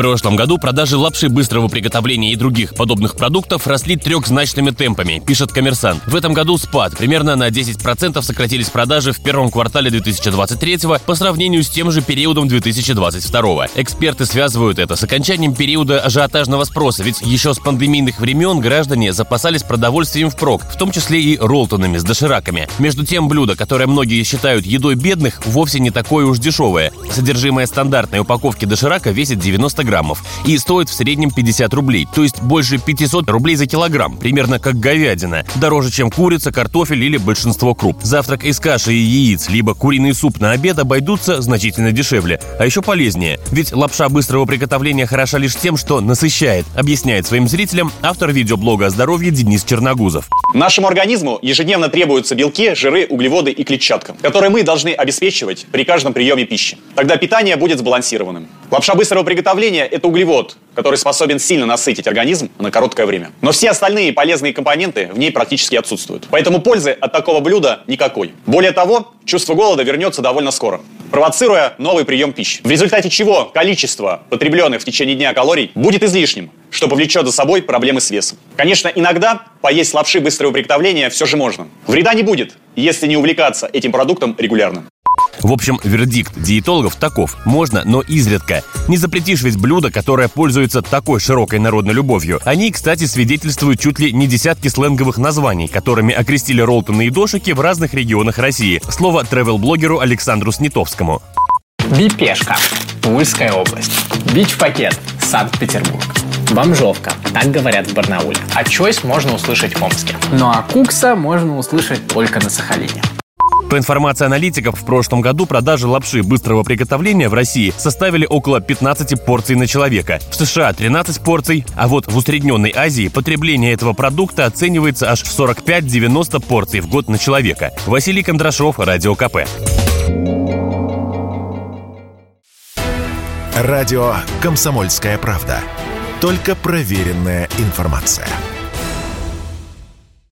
Прошлом году продажи лапши быстрого приготовления и других подобных продуктов росли трехзначными темпами, пишет коммерсант. В этом году спад. Примерно на 10% сократились продажи в первом квартале 2023 по сравнению с тем же периодом 2022. Эксперты связывают это с окончанием периода ажиотажного спроса, ведь еще с пандемийных времен граждане запасались продовольствием впрок, в том числе и ролтонами с дошираками. Между тем, блюдо, которое многие считают едой бедных, вовсе не такое уж дешевое. Содержимое стандартной упаковки доширака весит 90 граммов и стоит в среднем 50 рублей, то есть больше 500 рублей за килограмм, примерно как говядина. Дороже, чем курица, картофель или большинство круп. Завтрак из каши и яиц, либо куриный суп на обед обойдутся значительно дешевле, а еще полезнее. Ведь лапша быстрого приготовления хороша лишь тем, что насыщает, объясняет своим зрителям автор видеоблога о здоровье Денис Черногузов. Нашему организму ежедневно требуются белки, жиры, углеводы и клетчатка, которые мы должны обеспечивать при каждом приеме пищи. Тогда питание будет сбалансированным. Лапша быстрого приготовления – это углевод, который способен сильно насытить организм на короткое время. Но все остальные полезные компоненты в ней практически отсутствуют. Поэтому пользы от такого блюда никакой. Более того, чувство голода вернется довольно скоро, провоцируя новый прием пищи. В результате чего количество потребленных в течение дня калорий будет излишним, что повлечет за собой проблемы с весом. Конечно, иногда поесть лапши быстрого приготовления все же можно. Вреда не будет, если не увлекаться этим продуктом регулярно. В общем, вердикт диетологов таков. Можно, но изредка. Не запретишь ведь блюдо, которое пользуется такой широкой народной любовью. Они, кстати, свидетельствуют чуть ли не десятки сленговых названий, которыми окрестили роллтоны и дошики в разных регионах России. Слово тревел-блогеру Александру Снитовскому. Бипешка. Тульская область. Бич-пакет. Санкт-Петербург. Бомжовка. Так говорят в Барнауле. А чойс можно услышать в Омске. Ну а кукса можно услышать только на Сахалине. По информации аналитиков, в прошлом году продажи лапши быстрого приготовления в России составили около 15 порций на человека. В США 13 порций, а вот в усредненной Азии потребление этого продукта оценивается аж в 45-90 порций в год на человека. Василий Кондрашов, Радио КП. Радио «Комсомольская правда». Только проверенная информация.